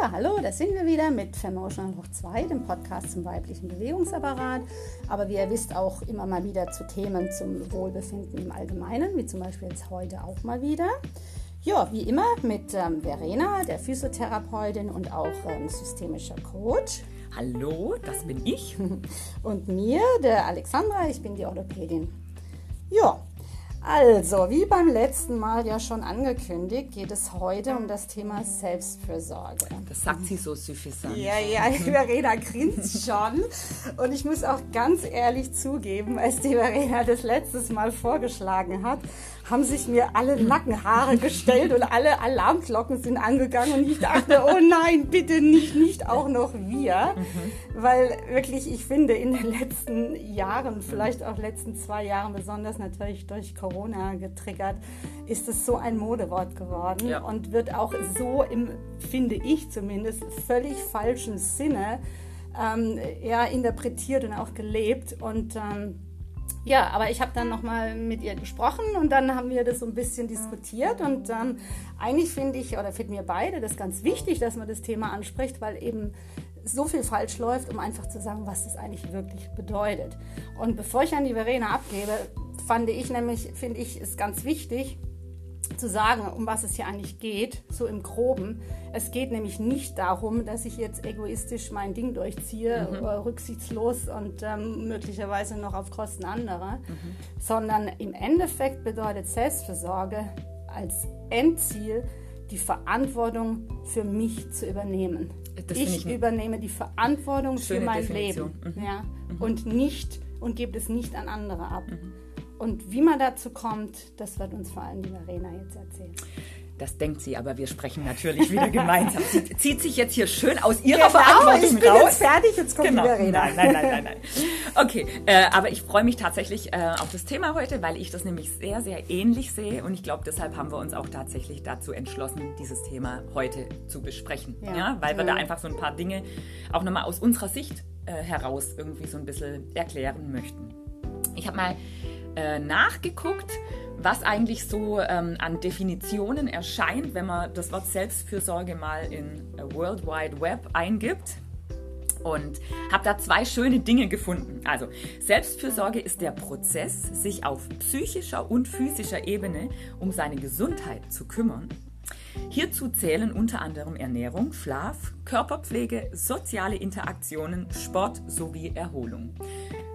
Ja, hallo, da sind wir wieder mit Femotional Hoch 2, dem Podcast zum weiblichen Bewegungsapparat. Aber wie ihr wisst, auch immer mal wieder zu Themen zum Wohlbefinden im Allgemeinen, wie zum Beispiel jetzt heute auch mal wieder. Ja, wie immer mit ähm, Verena, der Physiotherapeutin und auch ähm, systemischer Coach. Hallo, das bin ich. Und mir, der Alexandra, ich bin die Orthopädin. Ja, also, wie beim letzten Mal ja schon angekündigt, geht es heute um das Thema Selbstfürsorge. Das sagt sie so suffisant. Ja, ja, Verena grinst schon. Und ich muss auch ganz ehrlich zugeben, als die Verena das letztes Mal vorgeschlagen hat, haben sich mir alle Nackenhaare gestellt und alle Alarmglocken sind angegangen und ich dachte, oh nein, bitte nicht, nicht auch noch wir. Mhm. Weil wirklich, ich finde, in den letzten Jahren, vielleicht auch letzten zwei Jahren, besonders natürlich durch Corona getriggert, ist es so ein Modewort geworden ja. und wird auch so im, finde ich zumindest, völlig falschen Sinne ähm, ja, interpretiert und auch gelebt und ähm, ja, aber ich habe dann nochmal mit ihr gesprochen und dann haben wir das so ein bisschen diskutiert und ähm, eigentlich finde ich, oder finden wir beide das ganz wichtig, dass man das Thema anspricht, weil eben so viel falsch läuft, um einfach zu sagen, was das eigentlich wirklich bedeutet. Und bevor ich an die Verena abgebe, fand ich nämlich, finde ich, ist ganz wichtig, zu sagen, um was es hier eigentlich geht, so im groben. Es geht nämlich nicht darum, dass ich jetzt egoistisch mein Ding durchziehe, mhm. äh, rücksichtslos und ähm, möglicherweise noch auf Kosten anderer, mhm. sondern im Endeffekt bedeutet Selbstversorge als Endziel die Verantwortung für mich zu übernehmen. ich, ich übernehme die Verantwortung für mein Definition. Leben mhm. Ja, mhm. und nicht und gebe es nicht an andere ab. Mhm. Und wie man dazu kommt, das wird uns vor allem die Verena jetzt erzählen. Das denkt sie, aber wir sprechen natürlich wieder gemeinsam. Sie zieht sich jetzt hier schön aus ihrer genau, Verantwortung ich bin raus. Jetzt fertig, jetzt kommt genau. die Verena. Nein, nein, nein, nein, nein. Okay, äh, aber ich freue mich tatsächlich äh, auf das Thema heute, weil ich das nämlich sehr, sehr ähnlich sehe und ich glaube, deshalb haben wir uns auch tatsächlich dazu entschlossen, dieses Thema heute zu besprechen. Ja, ja weil wir da einfach so ein paar Dinge auch nochmal aus unserer Sicht äh, heraus irgendwie so ein bisschen erklären möchten. Ich habe mal äh, nachgeguckt, was eigentlich so ähm, an Definitionen erscheint, wenn man das Wort Selbstfürsorge mal in äh, World Wide Web eingibt. Und habe da zwei schöne Dinge gefunden. Also, Selbstfürsorge ist der Prozess, sich auf psychischer und physischer Ebene um seine Gesundheit zu kümmern. Hierzu zählen unter anderem Ernährung, Schlaf, Körperpflege, soziale Interaktionen, Sport sowie Erholung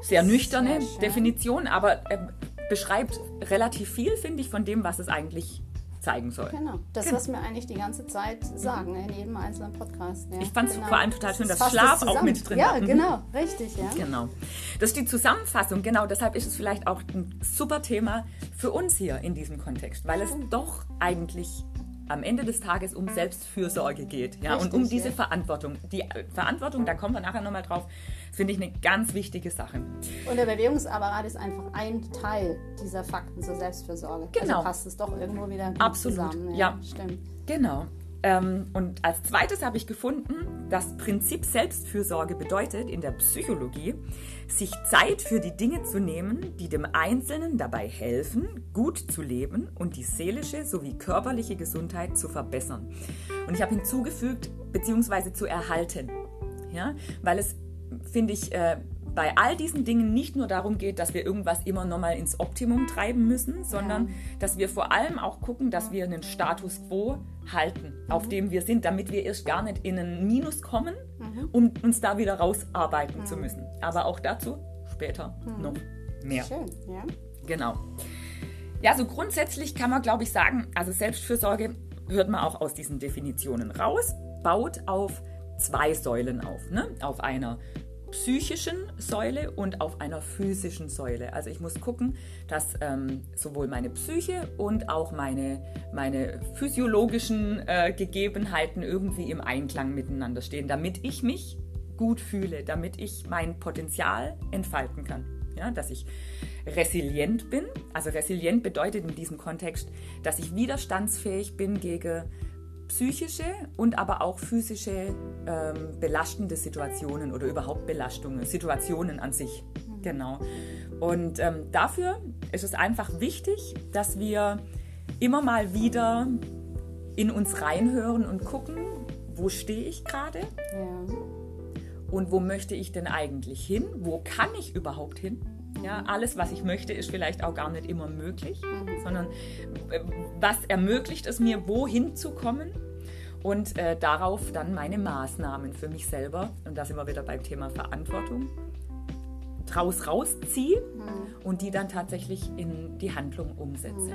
sehr nüchterne sehr Definition, aber er beschreibt relativ viel, finde ich, von dem, was es eigentlich zeigen soll. Genau, das, genau. was wir eigentlich die ganze Zeit sagen, in jedem einzelnen Podcast. Ja. Ich fand es genau. vor allem total schön, dass Schlaf auch mit drin Ja, war. Mhm. genau, richtig, ja. Genau. Das ist die Zusammenfassung, genau, deshalb ist es vielleicht auch ein super Thema für uns hier in diesem Kontext, weil es doch eigentlich am Ende des Tages um Selbstfürsorge geht ja, Richtig, und um diese ja. Verantwortung. Die Verantwortung, da kommen wir nachher nochmal drauf, finde ich eine ganz wichtige Sache. Und der Bewegungsapparat ist einfach ein Teil dieser Fakten zur Selbstfürsorge. Also genau. Also passt es doch irgendwo wieder Absolut. zusammen. Ja, ja. stimmt. Genau. Ähm, und als zweites habe ich gefunden, das Prinzip Selbstfürsorge bedeutet in der Psychologie, sich Zeit für die Dinge zu nehmen, die dem Einzelnen dabei helfen, gut zu leben und die seelische sowie körperliche Gesundheit zu verbessern. Und ich habe hinzugefügt, beziehungsweise zu erhalten. Ja, weil es, finde ich, äh, bei all diesen Dingen nicht nur darum geht, dass wir irgendwas immer nochmal ins Optimum treiben müssen, sondern ja. dass wir vor allem auch gucken, dass wir einen Status quo halten, mhm. auf dem wir sind, damit wir erst gar nicht in einen Minus kommen, mhm. um uns da wieder rausarbeiten mhm. zu müssen. Aber auch dazu später noch mehr. Schön, ja. Genau. Ja, so grundsätzlich kann man, glaube ich, sagen, also Selbstfürsorge hört man auch aus diesen Definitionen raus, baut auf zwei Säulen auf. Ne? Auf einer psychischen Säule und auf einer physischen Säule. Also ich muss gucken, dass ähm, sowohl meine Psyche und auch meine, meine physiologischen äh, Gegebenheiten irgendwie im Einklang miteinander stehen, damit ich mich gut fühle, damit ich mein Potenzial entfalten kann. Ja, dass ich resilient bin. Also resilient bedeutet in diesem Kontext, dass ich widerstandsfähig bin gegen psychische und aber auch physische ähm, belastende Situationen oder überhaupt Belastungen, Situationen an sich. Mhm. Genau. Und ähm, dafür ist es einfach wichtig, dass wir immer mal wieder in uns reinhören und gucken, wo stehe ich gerade Ja. und wo möchte ich denn eigentlich hin? Wo kann ich überhaupt hin? Ja, alles, was ich möchte, ist vielleicht auch gar nicht immer möglich, sondern äh, was ermöglicht es mir, wohin zu kommen und äh, darauf dann meine Maßnahmen für mich selber, und da sind wir wieder beim Thema Verantwortung, draus rausziehe und die dann tatsächlich in die Handlung umsetze.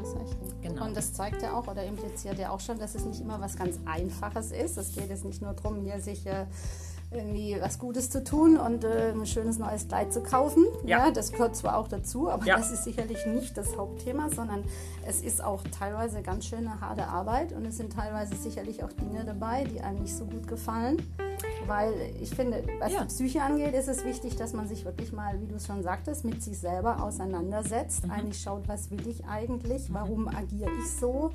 Das richtig. Genau. Und das zeigt ja auch oder impliziert ja auch schon, dass es nicht immer was ganz Einfaches ist. Es geht jetzt nicht nur darum, hier sich äh, irgendwie was Gutes zu tun und äh, ein schönes neues Kleid zu kaufen. Ja. das gehört zwar auch dazu, aber Ja. das ist sicherlich nicht das Hauptthema, sondern es ist auch teilweise ganz schöne harte Arbeit und es sind teilweise sicherlich auch Dinge dabei, die einem nicht so gut gefallen. Weil ich finde, was Ja. die Psyche angeht, ist es wichtig, dass man sich wirklich mal, wie du es schon sagtest, mit sich selber auseinandersetzt. Mhm. Eigentlich schaut, was will ich eigentlich, warum agiere ich so,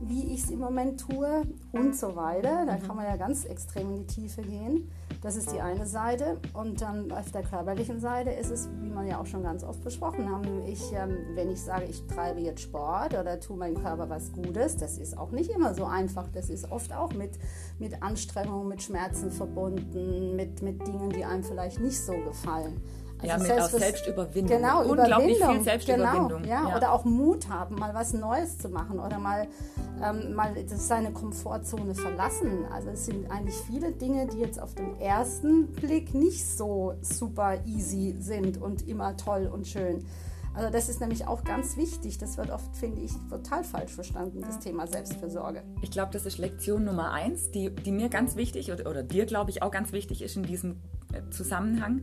wie ich es im Moment tue und so weiter. Mhm. Da kann man ja ganz extrem in die Tiefe gehen. Das ist die eine Seite. Und dann auf der körperlichen Seite ist es, wie man ja auch schon ganz oft besprochen haben, ich, ähm, wenn ich sage, ich treibe jetzt Sport oder tue meinem Körper was Gutes, das ist auch nicht immer so einfach. Das ist oft auch mit, mit Anstrengung, mit Schmerzen verbunden, mit, mit Dingen, die einem vielleicht nicht so gefallen. Ja, mit auch Selbstbes- Selbstüberwindung. Genau, Unglaublich Überwindung. viel Selbstüberwindung. Genau, ja. Oder auch Mut haben, mal was Neues zu machen oder mal, ähm, mal seine Komfortzone verlassen. Also es sind eigentlich viele Dinge, die jetzt auf den ersten Blick nicht so super easy sind und immer toll und schön. Also das ist nämlich auch ganz wichtig. Das wird oft, finde ich, total falsch verstanden, das Thema Selbstfürsorge. Ich glaube, das ist Lektion Nummer eins, die, die mir ganz wichtig oder, oder dir, glaube ich, auch ganz wichtig ist in diesem äh, Zusammenhang.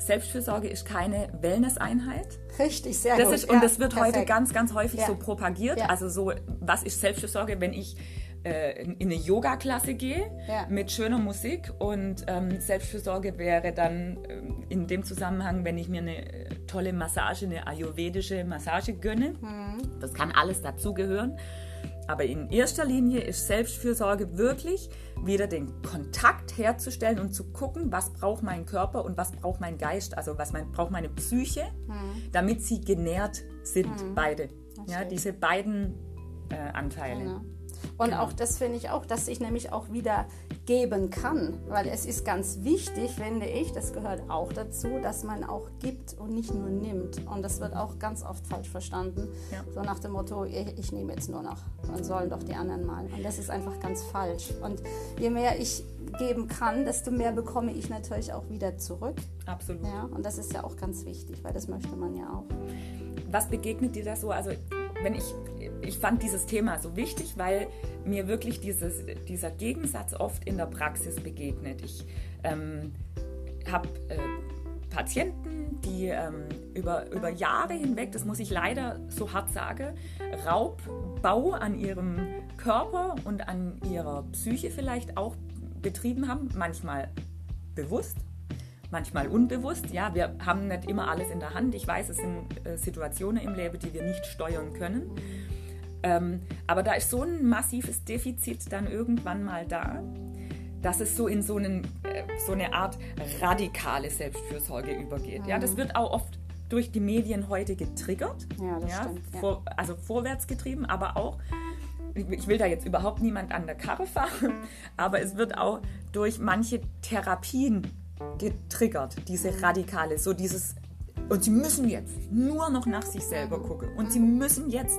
Selbstfürsorge ist keine Wellness-Einheit. Richtig, sehr Das gut. ist, und Ja, das wird heute perfekt. ganz, ganz häufig Ja. so propagiert. Ja. Also so, was ist Selbstfürsorge, wenn ich äh, in eine Yoga-Klasse gehe mit schöner Musik und ähm, Selbstfürsorge wäre dann ähm, in dem Zusammenhang, wenn ich mir eine äh, tolle Massage, eine ayurvedische Massage gönne. Mhm. Das kann alles dazugehören. Aber in erster Linie ist Selbstfürsorge wirklich wieder den Kontakt herzustellen und zu gucken, was braucht mein Körper und was braucht mein Geist, also was mein, braucht meine Psyche, damit sie genährt sind, beide. Ja, diese beiden äh, Anteile. Ja. Und Genau. auch das finde ich auch, dass ich nämlich auch wieder geben kann, weil es ist ganz wichtig, finde ich, das gehört auch dazu, dass man auch gibt und nicht nur nimmt. Und das wird auch ganz oft falsch verstanden, Ja. so nach dem Motto, ich, ich nehme jetzt nur noch, dann sollen doch die anderen mal. Und das ist einfach ganz falsch. Und je mehr ich geben kann, desto mehr bekomme ich natürlich auch wieder zurück. Absolut. Ja, und das ist ja auch ganz wichtig, weil das möchte man ja auch. Was begegnet dir da so? Also, wenn ich, ich fand dieses Thema so wichtig, weil mir wirklich dieses, dieser Gegensatz oft in der Praxis begegnet. Ich ähm, habe äh, Patienten, die ähm, über, über Jahre hinweg, das muss ich leider so hart sagen, Raubbau an ihrem Körper und an ihrer Psyche vielleicht auch betrieben haben, manchmal bewusst, manchmal unbewusst. Ja, wir haben nicht immer alles in der Hand. Ich weiß, es sind äh, Situationen im Leben, die wir nicht steuern können. Ähm, aber da ist so ein massives Defizit dann irgendwann mal da, dass es so in so, einen, äh, so eine Art radikale Selbstfürsorge übergeht. Ja, das wird auch oft durch die Medien heute getriggert. Ja, das stimmt, ja. Vor, also vorwärts getrieben, aber auch ich will da jetzt überhaupt niemand an der Karre fahren, aber es wird auch durch manche Therapien getriggert, diese radikale, so dieses, und sie müssen jetzt nur noch nach sich selber gucken und sie müssen jetzt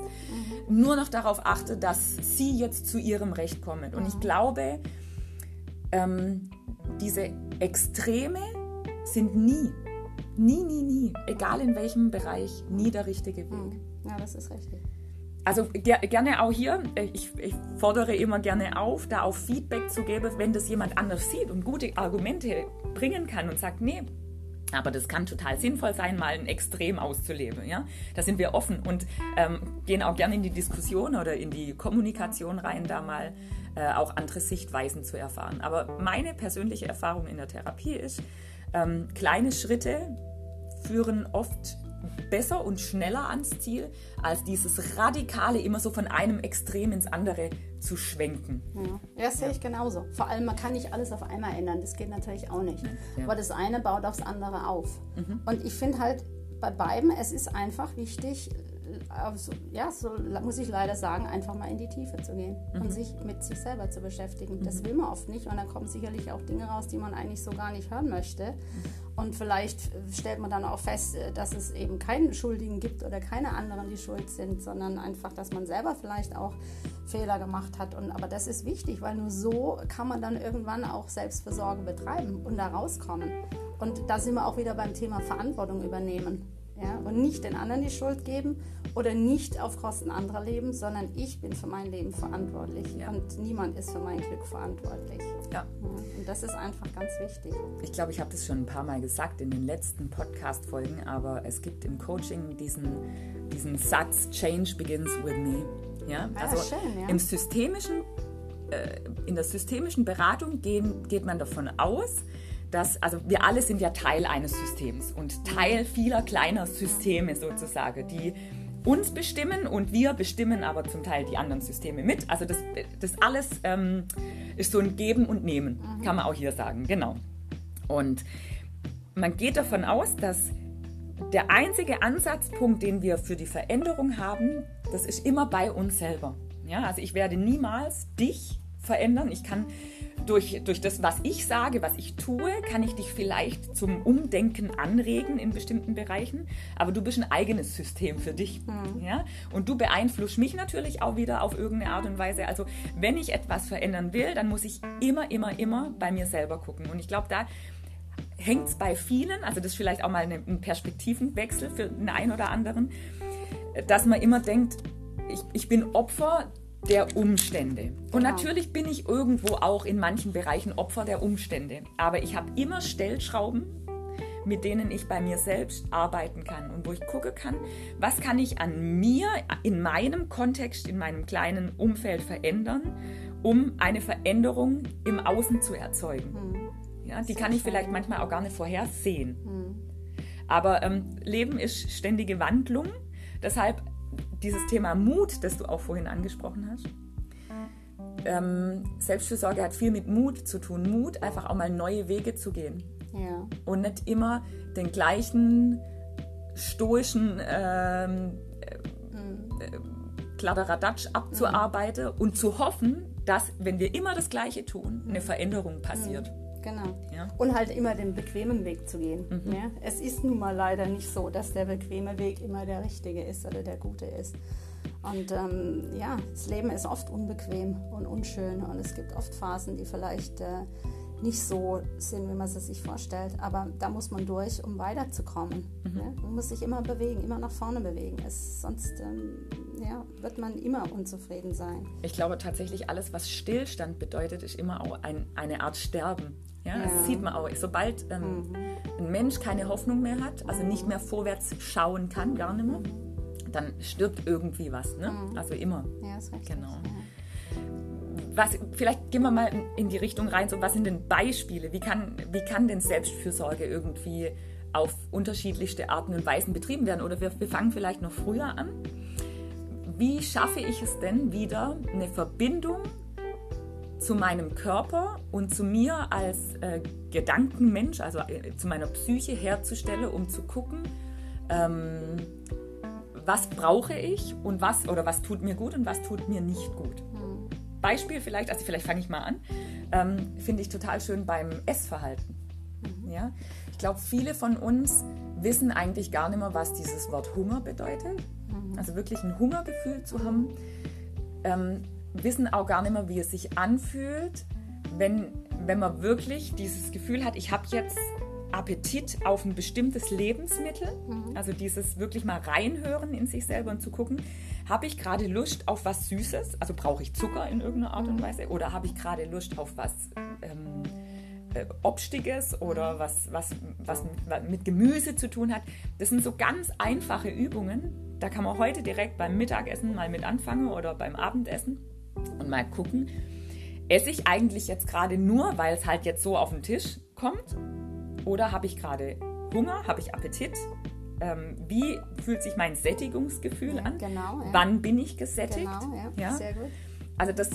nur noch darauf achten, dass sie jetzt zu ihrem Recht kommen. Und ich glaube, ähm, diese Extreme sind nie, nie, nie, nie, egal in welchem Bereich, nie der richtige Weg. Ja, das ist richtig. Also ger gerne auch hier, äh, ich, ich fordere immer gerne auf, da auch Feedback zu geben, wenn das jemand anders sieht und gute Argumente bringen kann und sagt, nee, aber das kann total sinnvoll sein, mal ein Extrem auszuleben. Ja? Da sind wir offen und ähm, gehen auch gerne in die Diskussion oder in die Kommunikation rein, da mal äh, auch andere Sichtweisen zu erfahren. Aber meine persönliche Erfahrung in der Therapie ist, ähm, kleine Schritte führen oft besser und schneller ans Ziel, als dieses Radikale immer so von einem Extrem ins andere zu schwenken. Ja, das sehe ich genauso. Vor allem, man kann nicht alles auf einmal ändern. Das geht natürlich auch nicht. Ja. Aber das eine baut aufs andere auf. Und ich finde halt bei beiden, es ist einfach wichtig, ja, so muss ich leider sagen, einfach mal in die Tiefe zu gehen mhm. und sich mit sich selber zu beschäftigen. Mhm. Das will man oft nicht und dann kommen sicherlich auch Dinge raus, die man eigentlich so gar nicht hören möchte. Und vielleicht stellt man dann auch fest, äh, dass es eben keinen Schuldigen gibt oder keine anderen, die schuld sind, sondern einfach, dass man selber vielleicht auch Fehler gemacht hat. Und, aber das ist wichtig, weil nur so kann man dann irgendwann auch Selbstversorge betreiben und da rauskommen. Und da sind wir auch wieder beim Thema Verantwortung übernehmen. Ja? Und nicht den anderen die Schuld geben oder nicht auf Kosten anderer leben, sondern ich bin für mein Leben verantwortlich ja. und niemand ist für mein Glück verantwortlich. Ja. ja. Und das ist einfach ganz wichtig. Ich glaube, ich habe das schon ein paar Mal gesagt in den letzten Podcast-Folgen, aber es gibt im Coaching diesen, diesen Satz, Change begins with me. Ja, ah, also schön, ja. im systemischen, äh, in der systemischen Beratung gehen, geht man davon aus, dass, also wir alle sind ja Teil eines Systems und Teil vieler kleiner Systeme sozusagen, die uns bestimmen und wir bestimmen aber zum Teil die anderen Systeme mit. Also das, das alles ähm, ist so ein Geben und Nehmen, mhm. kann man auch hier sagen, genau. Und man geht davon aus, dass der einzige Ansatzpunkt, den wir für die Veränderung haben, das ist immer bei uns selber. Ja, also ich werde niemals dich verändern. Ich kann durch, durch das, was ich sage, was ich tue, kann ich dich vielleicht zum Umdenken anregen in bestimmten Bereichen. Aber du bist ein eigenes System für dich. Mhm. Ja? Und du beeinflusst mich natürlich auch wieder auf irgendeine Art und Weise. Also wenn ich etwas verändern will, dann muss ich immer, immer, immer bei mir selber gucken. Und ich glaube, da hängt es bei vielen, also das ist vielleicht auch mal ein Perspektivenwechsel für den einen oder anderen, dass man immer denkt, ich, ich bin Opfer der Umstände. Und genau. natürlich bin ich irgendwo auch in manchen Bereichen Opfer der Umstände. Aber ich habe immer Stellschrauben, mit denen ich bei mir selbst arbeiten kann und wo ich gucken kann, was kann ich an mir in meinem Kontext, in meinem kleinen Umfeld verändern, um eine Veränderung im Außen zu erzeugen. Hm. Ja, die kann ich vielleicht manchmal auch gar nicht vorhersehen. Hm. Aber ähm, Leben ist ständige Wandlung. Deshalb dieses Thema Mut, das du auch vorhin angesprochen hast. Ähm, Selbstfürsorge hat viel mit Mut zu tun. Mut, einfach auch mal neue Wege zu gehen. Ja. Und nicht immer den gleichen stoischen ähm, äh, Kladderadatsch abzuarbeiten mhm. und zu hoffen, dass, wenn wir immer das Gleiche tun, eine Veränderung passiert. Mhm. Genau. Ja. Und halt immer den bequemen Weg zu gehen. Mhm. Ja? Es ist nun mal leider nicht so, dass der bequeme Weg immer der richtige ist oder der gute ist. Und ähm, ja, das Leben ist oft unbequem und unschön und es gibt oft Phasen, die vielleicht äh, nicht so sind, wie man sie sich vorstellt. Aber da muss man durch, um weiterzukommen. Mhm. Ja? Man muss sich immer bewegen, immer nach vorne bewegen. Es, sonst ähm, ja, wird man immer unzufrieden sein. Ich glaube tatsächlich, alles, was Stillstand bedeutet, ist immer auch ein, eine Art Sterben. Ja, ja. Das sieht man auch. Sobald ähm, mhm. ein Mensch keine Hoffnung mehr hat, also nicht mehr vorwärts schauen kann, gar nicht mehr, dann stirbt irgendwie was. Ne? Mhm. Also immer. Ja, ist richtig. Genau. Was, vielleicht gehen wir mal in die Richtung rein, so was sind denn Beispiele? Wie kann, wie kann denn Selbstfürsorge irgendwie auf unterschiedlichste Arten und Weisen betrieben werden? Oder wir, wir fangen vielleicht noch früher an. Wie schaffe ich es denn wieder, eine Verbindung zu meinem Körper und zu mir als äh, Gedankenmensch, also äh, zu meiner Psyche herzustellen, um zu gucken, ähm, was brauche ich und was oder was tut mir gut und was tut mir nicht gut. Beispiel vielleicht, also vielleicht fange ich mal an, ähm, finde ich total schön beim Essverhalten. Mhm. Ja? Ich glaube, viele von uns wissen eigentlich gar nicht mehr, was dieses Wort Hunger bedeutet. Mhm. Also wirklich ein Hungergefühl zu haben. Ähm, wissen auch gar nicht mehr, wie es sich anfühlt, wenn, wenn man wirklich dieses Gefühl hat, ich habe jetzt Appetit auf ein bestimmtes Lebensmittel, mhm. also dieses wirklich mal reinhören in sich selber und zu gucken, habe ich gerade Lust auf was Süßes, also brauche ich Zucker in irgendeiner Art und mhm. Weise, oder habe ich gerade Lust auf was ähm, äh, Obstiges oder was, was, was mit, mit Gemüse zu tun hat. Das sind so ganz einfache Übungen, da kann man heute direkt beim Mittagessen mal mit anfangen oder beim Abendessen und mal gucken, esse ich eigentlich jetzt gerade nur, weil es halt jetzt so auf den Tisch kommt? Oder habe ich gerade Hunger? Habe ich Appetit? Ähm, wie fühlt sich mein Sättigungsgefühl ja, an? Genau, ja. Wann bin ich gesättigt? Genau, ja, sehr gut. Also das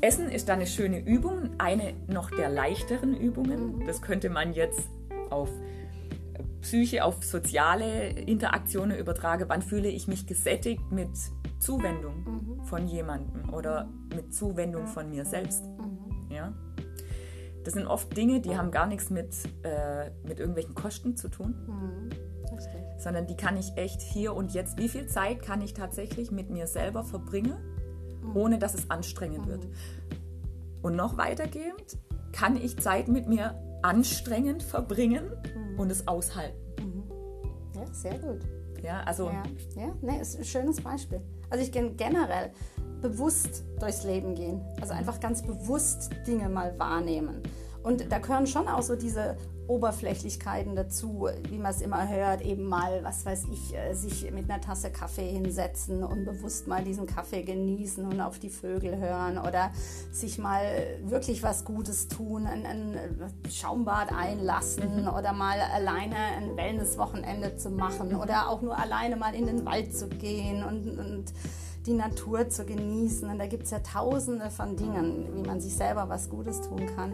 Essen ist da eine schöne Übung, eine noch der leichteren Übungen. Mhm. Das könnte man jetzt auf Psyche auf soziale Interaktionen übertrage, wann fühle ich mich gesättigt mit Zuwendung mhm. von jemandem oder mit Zuwendung von mir selbst. Mhm. Ja? Das sind oft Dinge, die haben gar nichts mit, äh, mit irgendwelchen Kosten zu tun, mhm. Sondern die kann ich echt hier und jetzt. Wie viel Zeit kann ich tatsächlich mit mir selber verbringen, mhm. ohne dass es anstrengend wird? Mhm. Und noch weitergehend, kann ich Zeit mit mir anstrengend verbringen mhm. und es aushalten? Ja, sehr gut. Ja, also. Ja, ja nee, ist ein schönes Beispiel. Also ich gehe generell bewusst durchs Leben gehen. Also einfach ganz bewusst Dinge mal wahrnehmen. Und da gehören schon auch so diese Oberflächlichkeiten dazu, wie man es immer hört, eben mal, was weiß ich, äh, sich mit einer Tasse Kaffee hinsetzen und bewusst mal diesen Kaffee genießen und auf die Vögel hören oder sich mal wirklich was Gutes tun, ein, ein Schaumbad einlassen mhm. oder mal alleine ein Wellnesswochenende zu machen oder auch nur alleine mal in den Wald zu gehen und, und die Natur zu genießen. Und da gibt es ja tausende von Dingen, wie man sich selber was Gutes tun kann.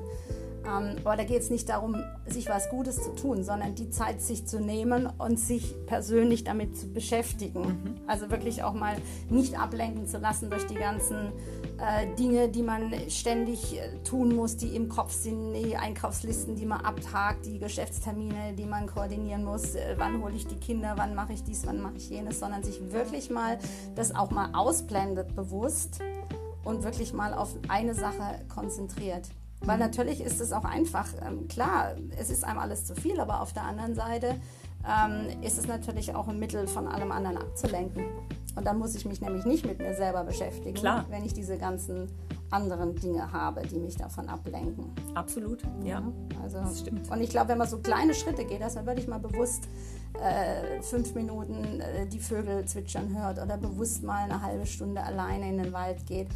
Ähm, aber da geht es nicht darum, sich was Gutes zu tun, sondern die Zeit sich zu nehmen und sich persönlich damit zu beschäftigen. Mhm. Also wirklich auch mal nicht ablenken zu lassen durch die ganzen äh, Dinge, die man ständig äh, tun muss, die im Kopf sind, die Einkaufslisten, die man abhakt, die Geschäftstermine, die man koordinieren muss. Äh, wann hole ich die Kinder, wann mache ich dies, wann mache ich jenes, sondern sich wirklich mal das auch mal ausblendet bewusst und wirklich mal auf eine Sache konzentriert. Weil natürlich ist es auch einfach, ähm, klar, es ist einem alles zu viel, aber auf der anderen Seite ähm, ist es natürlich auch ein Mittel, von allem anderen abzulenken. Und dann muss ich mich nämlich nicht mit mir selber beschäftigen, klar. wenn ich diese ganzen anderen Dinge habe, die mich davon ablenken. Absolut, ja. ja also, das stimmt. Und ich glaube, wenn man so kleine Schritte geht, dass man wirklich mal bewusst äh, fünf Minuten äh, die Vögel zwitschern hört oder bewusst mal eine halbe Stunde alleine in den Wald geht,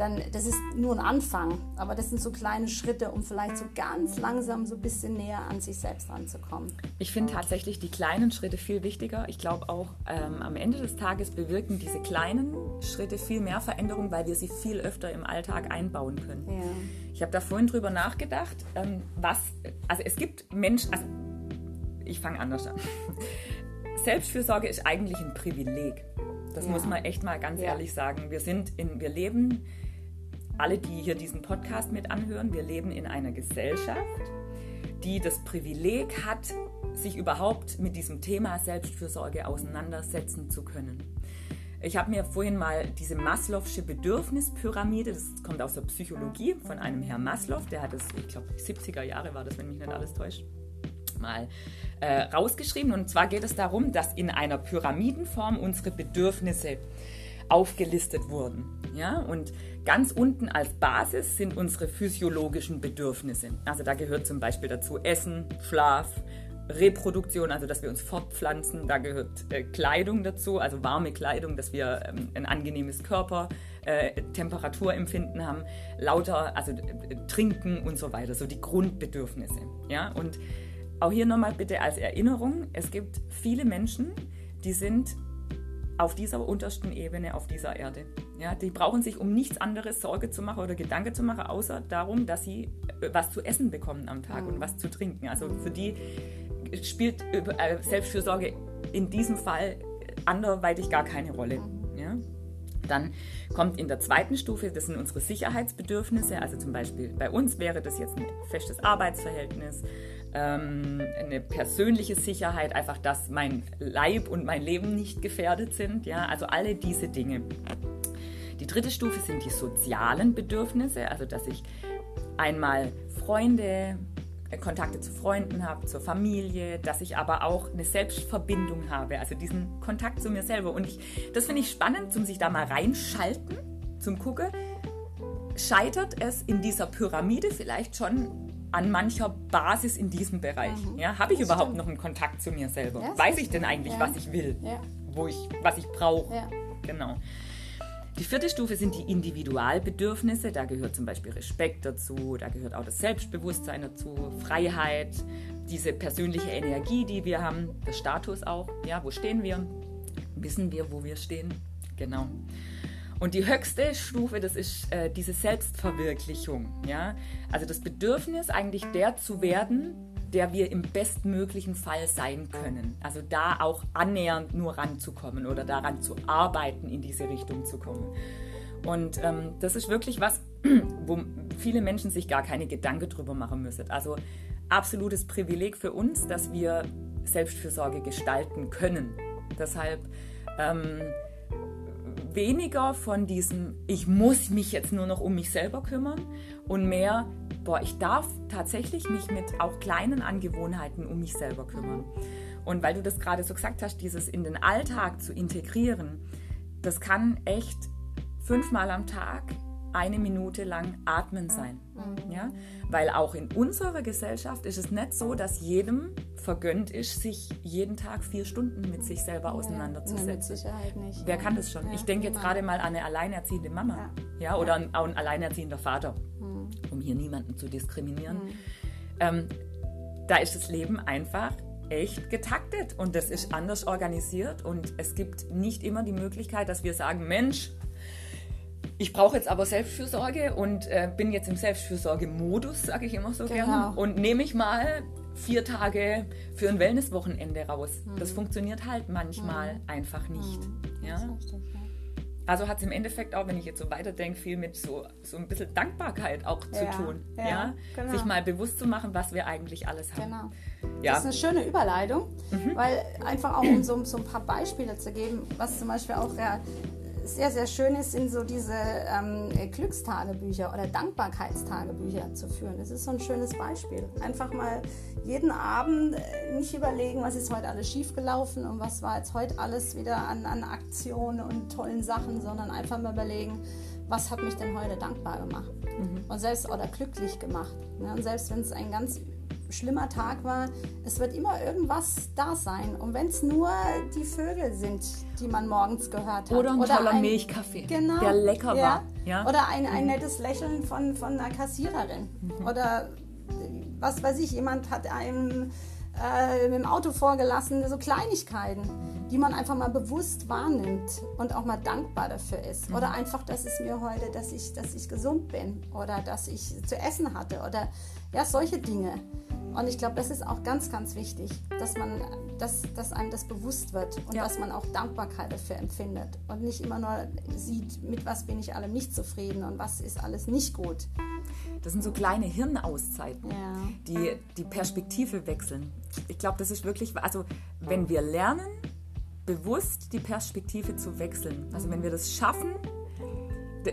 dann das ist nur ein Anfang, aber das sind so kleine Schritte, um vielleicht so ganz langsam so ein bisschen näher an sich selbst ranzukommen. Ich finde tatsächlich die kleinen Schritte viel wichtiger. Ich glaube auch ähm, am Ende des Tages bewirken diese kleinen Schritte viel mehr Veränderung, weil wir sie viel öfter im Alltag einbauen können. Ja. Ich habe da vorhin drüber nachgedacht, ähm, was, also es gibt Menschen, also ich fange anders an. Selbstfürsorge ist eigentlich ein Privileg. Das ja. muss man echt mal ganz ja. ehrlich sagen. Wir sind in, wir leben alle, die hier diesen Podcast mit anhören, wir leben in einer Gesellschaft, die das Privileg hat, sich überhaupt mit diesem Thema Selbstfürsorge auseinandersetzen zu können. Ich habe mir vorhin mal diese Maslow'sche Bedürfnispyramide, das kommt aus der Psychologie von einem Herrn Maslow, der hat es, ich glaube, 70er Jahre war das, wenn mich nicht alles täuscht, mal äh, rausgeschrieben. Und zwar geht es darum, dass in einer Pyramidenform unsere Bedürfnisse aufgelistet wurden. Ja? Und ganz unten als Basis sind unsere physiologischen Bedürfnisse. Also da gehört zum Beispiel dazu Essen, Schlaf, Reproduktion, also dass wir uns fortpflanzen. Da gehört äh, Kleidung dazu, also warme Kleidung, dass wir ähm, ein angenehmes Körper, äh, Temperaturempfinden haben, lauter, also äh, trinken und so weiter, so die Grundbedürfnisse. Ja? Und auch hier nochmal bitte als Erinnerung, es gibt viele Menschen, die sind auf dieser untersten Ebene auf dieser Erde. Ja, die brauchen sich um nichts anderes Sorge zu machen oder Gedanke zu machen, außer darum, dass sie äh, was zu essen bekommen am Tag mhm. und was zu trinken. Also für die spielt äh, Selbstfürsorge in diesem Fall anderweitig gar keine Rolle. Mhm. Ja? Dann kommt in der zweiten Stufe, das sind unsere Sicherheitsbedürfnisse. Also zum Beispiel bei uns wäre das jetzt ein festes Arbeitsverhältnis, ähm, eine persönliche Sicherheit, einfach, dass mein Leib und mein Leben nicht gefährdet sind. Ja, also alle diese Dinge. Die dritte Stufe sind die sozialen Bedürfnisse, also dass ich einmal Freunde, äh, Kontakte zu Freunden habe, zur Familie, dass ich aber auch eine Selbstverbindung habe, also diesen Kontakt zu mir selber. Und ich, das finde ich spannend, zum sich da mal reinschalten, zum Gucken. Scheitert es in dieser Pyramide vielleicht schon an mancher Basis in diesem Bereich. Mhm. Ja, Habe ich das überhaupt stimmt. noch einen Kontakt zu mir selber? Ja, Weiß ich denn eigentlich, ja. was ich will? Wo ich, was ich brauche? Genau. Die vierte Stufe sind die Individualbedürfnisse. Da gehört zum Beispiel Respekt dazu, da gehört auch das Selbstbewusstsein dazu, Freiheit, diese persönliche Energie, die wir haben, der Status auch. Ja, wo stehen wir? Wissen wir, wo wir stehen? Genau. Und die höchste Stufe, das ist äh, diese Selbstverwirklichung. Ja? Also das Bedürfnis, eigentlich der zu werden, der wir im bestmöglichen Fall sein können. Also da auch annähernd nur ranzukommen oder daran zu arbeiten, in diese Richtung zu kommen. Und ähm, das ist wirklich was, wo viele Menschen sich gar keine Gedanken drüber machen müssen. Also absolutes Privileg für uns, dass wir Selbstfürsorge gestalten können. Deshalb ähm, weniger von diesem, ich muss mich jetzt nur noch um mich selber kümmern und mehr, boah, ich darf tatsächlich mich mit auch kleinen Angewohnheiten um mich selber kümmern. Und weil du das gerade so gesagt hast, dieses in den Alltag zu integrieren, das kann echt fünfmal am Tag eine Minute lang atmen sein. Mhm. Ja? Weil auch in unserer Gesellschaft ist es nicht so, dass jedem vergönnt ist, sich jeden Tag vier Stunden mit sich selber auseinanderzusetzen. Ja, mit Sicherheit nicht. Wer kann das schon? Ja, ich denke jetzt genau. gerade mal an eine alleinerziehende Mama ja. oder an, an ein alleinerziehender Vater, mhm. um hier niemanden zu diskriminieren. Mhm. Ähm, da ist das Leben einfach echt getaktet und das ist anders organisiert und es gibt nicht immer die Möglichkeit, dass wir sagen, Mensch, ich brauche jetzt aber Selbstfürsorge und äh, bin jetzt im Selbstfürsorge-Modus, sage ich immer so genau. gerne. Und nehme ich mal vier Tage für ein Wellnesswochenende raus. Mhm. Das funktioniert halt manchmal mhm. einfach nicht. Mhm. Ja? Also hat es im Endeffekt auch, wenn ich jetzt so weiterdenke, viel mit so, so ein bisschen Dankbarkeit auch zu ja, tun. Ja, ja? Genau. Sich mal bewusst zu machen, was wir eigentlich alles haben. Genau. Das ist eine schöne Überleitung, mhm. weil einfach auch um so, so, ein paar Beispiele zu geben, was zum Beispiel auch sehr, sehr schön ist, sind so diese ähm, Glückstagebücher oder Dankbarkeitstagebücher zu führen. Das ist so ein schönes Beispiel. Einfach mal jeden Abend äh, nicht überlegen, was ist heute alles schiefgelaufen und was war jetzt heute alles wieder an, an Aktionen und tollen Sachen, sondern einfach mal überlegen, was hat mich denn heute dankbar gemacht mhm. und selbst oder glücklich gemacht. Ne? Und selbst wenn es ein ganz schlimmer Tag war, es wird immer irgendwas da sein. Und wenn es nur die Vögel sind, die man morgens gehört hat. Oder ein oder toller ein, Milchkaffee, genau, der lecker ja, war. Ja? Oder ein, ein mhm. nettes Lächeln von, von einer Kassiererin. Mhm. Oder was weiß ich, jemand hat einem äh, mit dem Auto vorgelassen, so Kleinigkeiten, die man einfach mal bewusst wahrnimmt und auch mal dankbar dafür ist. Mhm. Oder einfach, dass es mir heute, dass ich, dass ich gesund bin oder dass ich zu essen hatte oder ja, solche Dinge. Und ich glaube, das ist auch ganz, ganz wichtig, dass, man, dass, dass einem das bewusst wird und ja. dass man auch Dankbarkeit dafür empfindet und nicht immer nur sieht, mit was bin ich allem nicht zufrieden und was ist alles nicht gut. Das sind so kleine Hirnauszeiten, ja. die die Perspektive wechseln. Ich glaube, das ist wirklich, also wenn wir lernen, bewusst die Perspektive zu wechseln, also wenn wir das schaffen,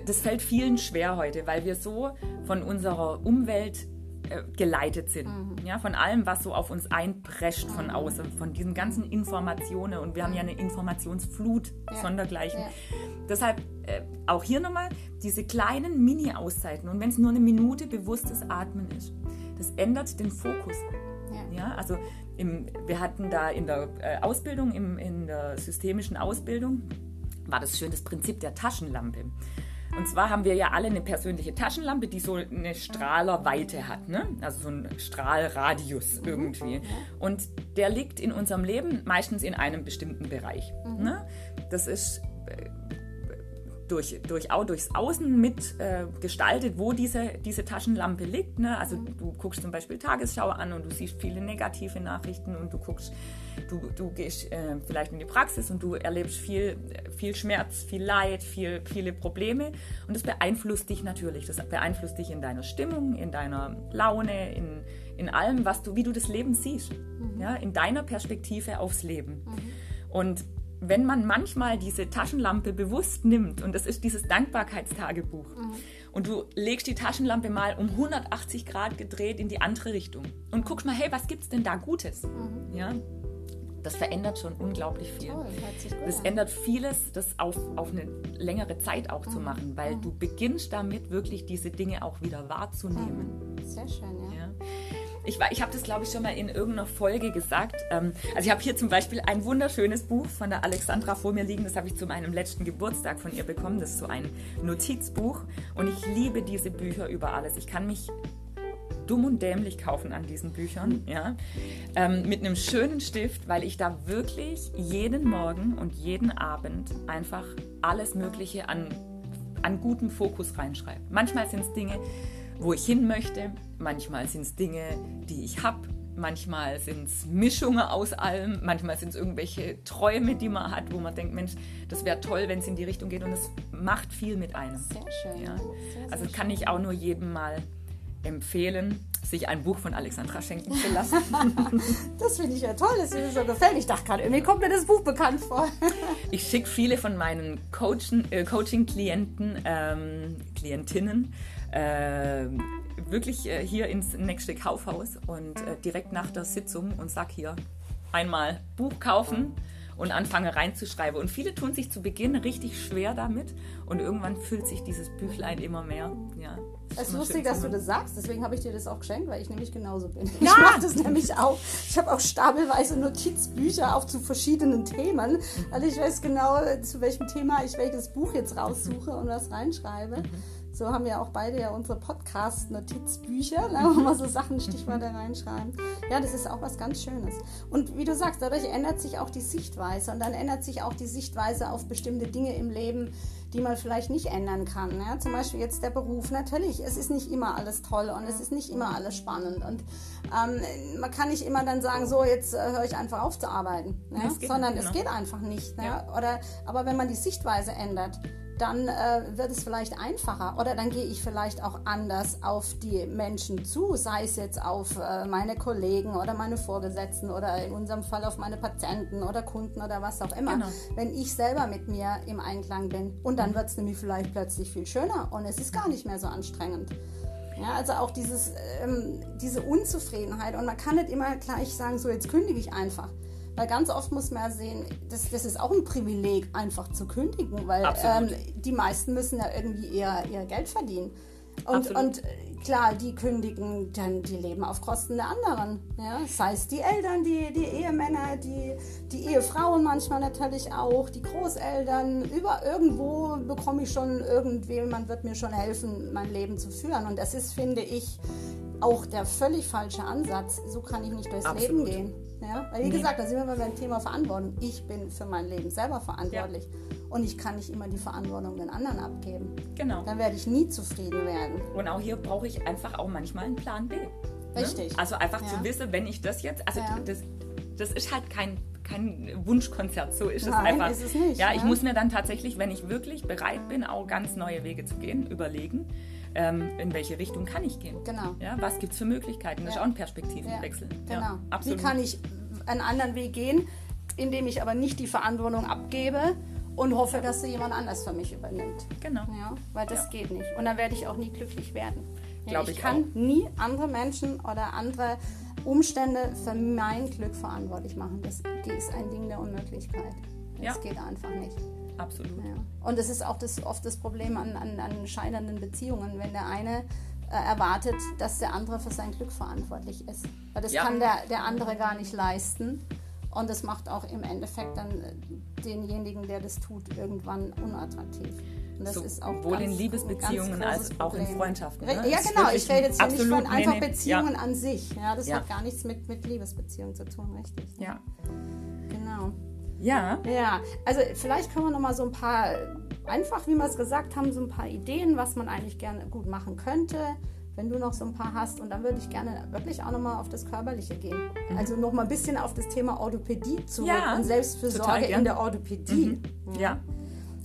das fällt vielen schwer heute, weil wir so von unserer Umwelt äh, geleitet sind. Mhm. Ja, von allem, was so auf uns einprescht von außen, von diesen ganzen Informationen. Und wir haben ja eine Informationsflut ja. sondergleichen. Ja. Deshalb äh, auch hier nochmal diese kleinen Mini-Auszeiten. Und wenn es nur eine Minute bewusstes Atmen ist, das ändert den Fokus. Ja, ja also im, wir hatten da in der äh, Ausbildung, im, in der systemischen Ausbildung, war das schön das Prinzip der Taschenlampe. Und zwar haben wir ja alle eine persönliche Taschenlampe, die so eine Strahlerweite hat, ne? also so ein Strahlradius mhm. irgendwie. Und der liegt in unserem Leben meistens in einem bestimmten Bereich. Mhm. Ne? Das ist äh, durch, durch, durchs Außen mit äh, gestaltet, wo diese, diese Taschenlampe liegt. Ne? Also du guckst zum Beispiel Tagesschau an und du siehst viele negative Nachrichten und du guckst, du, du gehst äh, vielleicht in die Praxis und du erlebst viel, viel Schmerz, viel Leid, viel, viele Probleme und das beeinflusst dich natürlich. Das beeinflusst dich in deiner Stimmung, in deiner Laune, in, in allem, was du, wie du das Leben siehst. Mhm. Ja? In deiner Perspektive aufs Leben. Mhm. Und wenn man manchmal diese Taschenlampe bewusst nimmt, und das ist dieses Dankbarkeitstagebuch, mhm. und du legst die Taschenlampe mal um 180 Grad gedreht in die andere Richtung und guckst mal, hey, was gibt's denn da Gutes? Mhm. Ja, das verändert schon unglaublich viel. Toll, das ändert vieles, das auf, auf eine längere Zeit auch mhm. zu machen, weil mhm. du beginnst damit wirklich diese Dinge auch wieder wahrzunehmen. Mhm. Sehr schön, ja. ja. Ich, ich habe das, glaube ich, schon mal in irgendeiner Folge gesagt. Ähm, also ich habe hier zum Beispiel ein wunderschönes Buch von der Alexandra vor mir liegen. Das habe ich zu meinem letzten Geburtstag von ihr bekommen. Das ist so ein Notizbuch. Und ich liebe diese Bücher über alles. Ich kann mich dumm und dämlich kaufen an diesen Büchern, ja, ähm, mit einem schönen Stift, weil ich da wirklich jeden Morgen und jeden Abend einfach alles Mögliche an, an gutem Fokus reinschreibe. Manchmal sind es Dinge, wo ich hin möchte. Manchmal sind es Dinge, die ich habe, manchmal sind es Mischungen aus allem, manchmal sind es irgendwelche Träume, die man hat, wo man denkt, Mensch, das wäre toll, wenn es in die Richtung geht und es macht viel mit einem. Sehr schön. Ja. Sehr, Also sehr kann ich auch nur jedem mal empfehlen, sich ein Buch von Alexandra schenken zu lassen. Das finde ich ja toll, dass dir das so gefällt. Ich dachte gerade, irgendwie kommt mir das Buch bekannt vor. Ich schicke viele von meinen äh, Coaching-Klienten, ähm, Klientinnen, ähm, wirklich äh, hier ins nächste Kaufhaus und äh, direkt nach der Sitzung und sag hier einmal Buch kaufen und anfange reinzuschreiben. Und viele tun sich zu Beginn richtig schwer damit und irgendwann füllt sich dieses Büchlein immer mehr. Ja, Es ist lustig, dass du das sagst, deswegen habe ich dir das auch geschenkt, weil ich nämlich genauso bin. Ich mache das nämlich auch. Ich habe auch stapelweise Notizbücher auch zu verschiedenen Themen, weil ich weiß genau, zu welchem Thema ich welches Buch jetzt raussuche und was reinschreibe. So haben wir auch beide ja unsere Podcast-Notizbücher, ne, wo wir so Sachen, Stichworte reinschreiben. Ja, das ist auch was ganz Schönes. Und wie du sagst, dadurch ändert sich auch die Sichtweise und dann ändert sich auch die Sichtweise auf bestimmte Dinge im Leben, die man vielleicht nicht ändern kann. Ja? Zum Beispiel jetzt der Beruf. Natürlich, es ist nicht immer alles toll und es ist nicht immer alles spannend. Und ähm, man kann nicht immer dann sagen, so, jetzt äh, höre ich einfach auf zu arbeiten. Geht Sondern nicht, es genau. geht einfach nicht. Ne? Ja. Oder, aber wenn man die Sichtweise ändert, dann äh, wird es vielleicht einfacher oder dann gehe ich vielleicht auch anders auf die Menschen zu, sei es jetzt auf äh, meine Kollegen oder meine Vorgesetzten oder in unserem Fall auf meine Patienten oder Kunden oder was auch immer. Genau. Wenn ich selber mit mir im Einklang bin und dann wird es nämlich vielleicht plötzlich viel schöner und es ist gar nicht mehr so anstrengend. Ja, also auch dieses, ähm, diese Unzufriedenheit und man kann nicht immer gleich sagen, so jetzt kündige ich einfach. Weil ganz oft muss man ja sehen, das, das ist auch ein Privileg, einfach zu kündigen, weil ähm, die meisten müssen ja irgendwie ihr, ihr Geld verdienen. Und, und äh, klar, die kündigen, dann die leben auf Kosten der anderen. Ja? Sei es die Eltern, die, die Ehemänner, die, die Ehefrauen manchmal natürlich auch, die Großeltern. Über irgendwo bekomme ich schon irgendjemand wird mir schon helfen, mein Leben zu führen. Und das ist, finde ich, auch der völlig falsche Ansatz. So kann ich nicht durchs Absolut. Leben gehen. Ja? Weil wie Nee. gesagt, da sind wir beim Thema Verantwortung. Ich bin für mein Leben selber verantwortlich. Und ich kann nicht immer die Verantwortung den anderen abgeben. Genau. Dann werde ich nie zufrieden werden. Und auch hier brauche ich einfach auch manchmal einen Plan B. ne? Richtig. Also einfach Ja. zu wissen, wenn ich das jetzt, also Ja. das, das ist halt kein, kein Wunschkonzert, so ist es Nein, einfach. ist es nicht, ja, ich ja. muss mir dann tatsächlich, wenn ich wirklich bereit bin, auch ganz neue Wege zu gehen, überlegen, ähm, in welche Richtung kann ich gehen. Genau. Ja, was gibt es für Möglichkeiten? Das ist Ja. auch ein Perspektivenwechsel. Genau. Ja, absolut. Wie kann ich einen anderen Weg gehen, indem ich aber nicht die Verantwortung abgebe und hoffe, dass sie jemand anders für mich übernimmt. Genau. Ja, weil das geht nicht. Und dann werde ich auch nie glücklich werden. Ja, Glaub ich ich kann auch. nie andere Menschen oder andere Umstände für mein Glück verantwortlich machen. Das ist ein Ding der Unmöglichkeit. Das geht einfach nicht. Absolut. Ja. Und das ist auch das, oft das Problem an, an, an scheiternden Beziehungen, wenn der eine äh, erwartet, dass der andere für sein Glück verantwortlich ist. Weil das Ja. kann der, der andere gar nicht leisten. Und das macht auch im Endeffekt dann äh, denjenigen, der das tut, irgendwann unattraktiv. Und das So, ist auch sowohl in Liebesbeziehungen als auch in. Freundschaften, Re- ne? Ja, genau. Ich rede jetzt hier nicht von nee, einfach nee, Beziehungen ja. an sich. Ja, das Ja. hat gar nichts mit, mit Liebesbeziehungen zu tun, richtig. Ja. Genau. Ja. Ja, also vielleicht können wir noch mal so ein paar, einfach wie wir es gesagt haben, so ein paar Ideen, was man eigentlich gerne gut machen könnte, wenn du noch so ein paar hast. Und dann würde ich gerne wirklich auch noch mal auf das Körperliche gehen. Also noch mal ein bisschen auf das Thema Orthopädie zurück Ja, und Selbstfürsorge in der Orthopädie. Ja.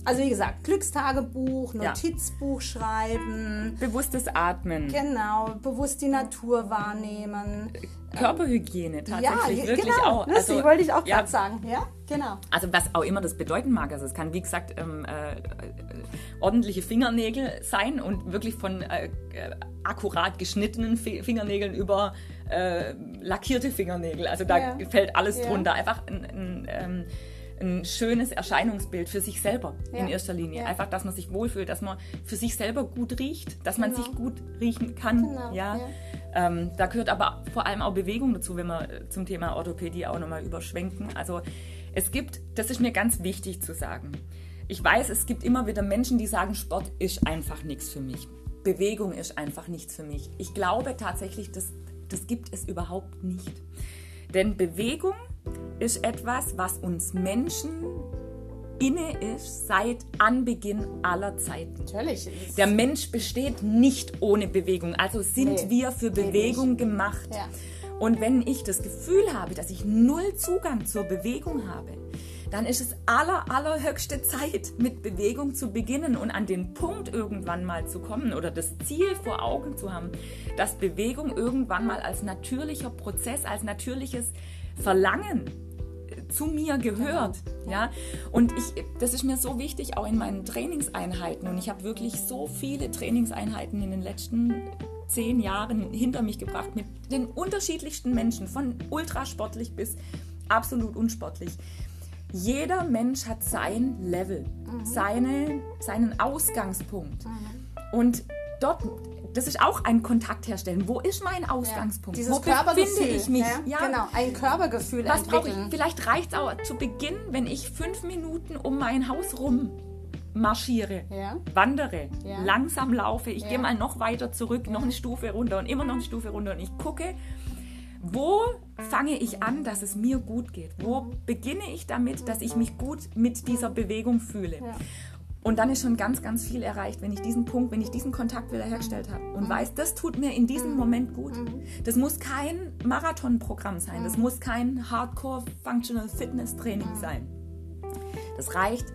Also wie gesagt, Glückstagebuch, Ja. Notizbuch schreiben, Bewusstes Atmen. genau, bewusst die Natur wahrnehmen. Körperhygiene Ja, tatsächlich wirklich genau, auch. lustig, wollte ich auch ja, gerade sagen. Ja, genau. Also was auch immer das bedeuten mag, also es kann wie gesagt ähm, äh, äh, ordentliche Fingernägel sein und wirklich von äh, äh, akkurat geschnittenen Fi- Fingernägeln über äh, lackierte Fingernägel. Also da Ja. fällt alles Ja. drunter. Einfach ein, ein, ähm, ein schönes Erscheinungsbild für sich selber in Ja. erster Linie. Ja. Einfach, dass man sich wohlfühlt, dass man für sich selber gut riecht, dass man Genau. sich gut riechen kann. Genau, Ja. ja. Ähm, da gehört aber vor allem auch Bewegung dazu, wenn wir äh, zum Thema Orthopädie auch nochmal überschwenken. Also es gibt, das ist mir ganz wichtig zu sagen. Ich weiß, es gibt immer wieder Menschen, die sagen, Sport ist einfach nichts für mich. Bewegung ist einfach nichts für mich. Ich glaube tatsächlich, das, das gibt es überhaupt nicht. Denn Bewegung ist etwas, was uns Menschen inne ist seit Anbeginn aller Zeiten. Natürlich. Der Mensch besteht nicht ohne Bewegung. Also sind Nee, wir für Bewegung gemacht. Ja. Und wenn ich das Gefühl habe, dass ich null Zugang zur Bewegung habe, dann ist es aller, allerhöchste Zeit, mit Bewegung zu beginnen und an den Punkt irgendwann mal zu kommen oder das Ziel vor Augen zu haben, dass Bewegung irgendwann mal als natürlicher Prozess, als natürliches Verlangen äh, zu mir gehört, ja. Und ich, das ist mir so wichtig auch in meinen Trainingseinheiten. Und ich habe wirklich so viele Trainingseinheiten in den letzten zehn Jahren hinter mich gebracht mit den unterschiedlichsten Menschen, von ultrasportlich bis absolut unsportlich. Jeder Mensch hat sein Level, mhm. seine, seinen Ausgangspunkt. Mhm. Und dort, das ist auch ein Kontakt herstellen. Wo ist mein Ausgangspunkt? Ja. Dieses Wo befinde ich mich? Ja, ja, genau, ein Körpergefühl Was brauche ich? Vielleicht reicht es auch zu Beginn, wenn ich fünf Minuten um mein Haus rum marschiere, ja. wandere, ja. langsam laufe, ich ja. gehe mal noch weiter zurück, noch eine Stufe runter und immer noch eine Stufe runter und ich gucke, wo fange ich an, dass es mir gut geht? Wo beginne ich damit, dass ich mich gut mit dieser Bewegung fühle? Und dann ist schon ganz, ganz viel erreicht, wenn ich diesen Punkt, wenn ich diesen Kontakt wiederhergestellt habe und mhm. weiß, das tut mir in diesem mhm. Moment gut. Mhm. Das muss kein Marathonprogramm sein, das muss kein Hardcore Functional Fitness Training sein. Das reicht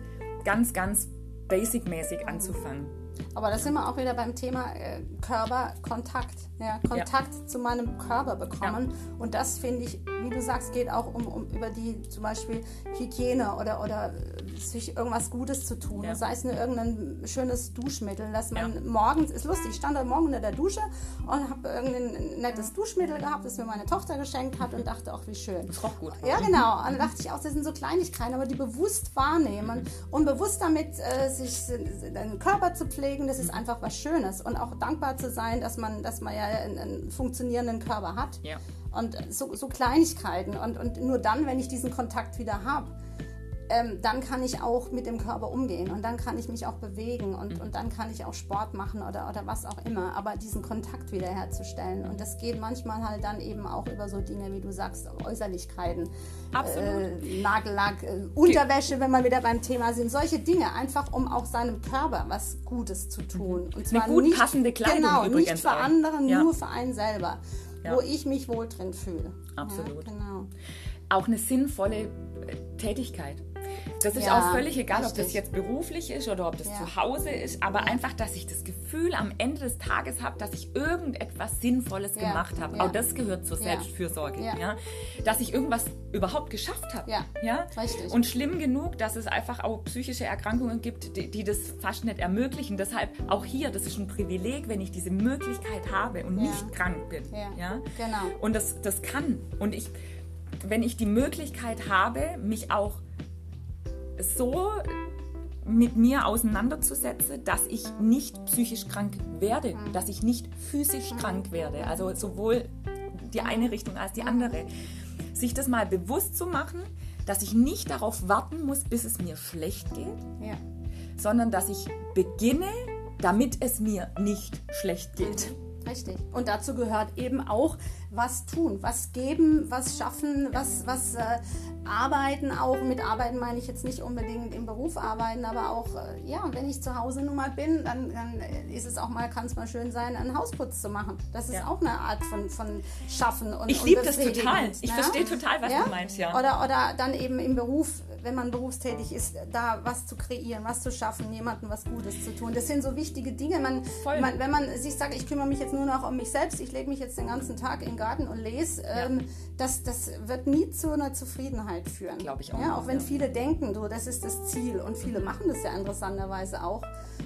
ganz, ganz basic-mäßig anzufangen. Aber da sind wir auch wieder beim Thema äh, Körperkontakt. Ja, Kontakt ja. zu meinem Körper bekommen. Ja. Und das finde ich, wie du sagst, geht auch um, um über die zum Beispiel Hygiene oder, oder sich irgendwas Gutes zu tun. Ja. Sei es nur irgendein schönes Duschmittel, dass man morgens, ist lustig, ich stand heute Morgen in der Dusche und habe irgendein nettes Duschmittel gehabt, das mir meine Tochter geschenkt hat und dachte auch, wie schön. Das roch gut. Ja, genau. Und dann dachte ich auch, das sind so Kleinigkeiten, aber die bewusst wahrnehmen und bewusst damit äh, sich den Körper zu pflegen, das ist einfach was Schönes und auch dankbar zu sein, dass man, dass man ja einen, einen funktionierenden Körper hat. Ja. Und so, so Kleinigkeiten. Und, und nur dann, wenn ich diesen Kontakt wieder habe, ähm, dann kann ich auch mit dem Körper umgehen und dann kann ich mich auch bewegen und, mhm. und dann kann ich auch Sport machen oder, oder was auch immer. Aber diesen Kontakt wiederherzustellen und das geht manchmal halt dann eben auch über so Dinge, wie du sagst, Äußerlichkeiten, Absolut. Äh, Nagellack, äh, Unterwäsche, wenn wir wieder beim Thema sind, solche Dinge, einfach um auch seinem Körper was Gutes zu tun. Mhm. Und zwar Eine gut nicht, passende Kleidung genau, nicht für auch. andere, ja. nur für einen selber, ja. wo ich mich wohl drin fühle. Absolut. Ja, genau. Auch eine sinnvolle äh, Tätigkeit. Das ist ja, auch völlig egal, richtig. ob das jetzt beruflich ist oder ob das ja. zu Hause ist, aber ja. einfach, dass ich das Gefühl am Ende des Tages habe, dass ich irgendetwas Sinnvolles gemacht habe. Auch das gehört zur Selbstfürsorge. Ja. Dass ich irgendwas überhaupt geschafft habe. Ja. Richtig. Und schlimm genug, dass es einfach auch psychische Erkrankungen gibt, die, die, das fast nicht ermöglichen. Deshalb auch hier, das ist ein Privileg, wenn ich diese Möglichkeit habe und nicht krank bin. Ja. Genau. Und das, das kann. Und ich, wenn ich die Möglichkeit habe, mich auch so mit mir auseinanderzusetzen, dass ich nicht psychisch krank werde, mhm. dass ich nicht physisch krank werde. Also sowohl die eine Richtung als die andere. Sich das mal bewusst zu machen, dass ich nicht darauf warten muss, bis es mir schlecht geht, ja. sondern dass ich beginne, damit es mir nicht schlecht geht. Richtig. Und dazu gehört eben auch was tun, was geben, was schaffen, was, was äh, arbeiten. Auch mit arbeiten meine ich jetzt nicht unbedingt im Beruf arbeiten, aber auch, äh, ja, wenn ich zu Hause nun mal bin, dann, dann ist es auch mal, kann es mal schön sein, einen Hausputz zu machen. Das ist ja. auch eine Art von, von Schaffen und Ich liebe das total. Ich ne? verstehe total, was ja? du meinst, ja. Oder, oder dann eben im Beruf, wenn man berufstätig ist, da was zu kreieren, was zu schaffen, jemandem was Gutes zu tun. Das sind so wichtige Dinge. Man, man, wenn man sich sagt, ich kümmere mich jetzt nur noch um mich selbst, ich lege mich jetzt den ganzen Tag in Garten und lese, ja. ähm, das, das wird nie zu einer Zufriedenheit führen. Glaube ich auch. Ja, auch wenn ja. viele denken, so, das ist das Ziel und viele machen das ja interessanterweise auch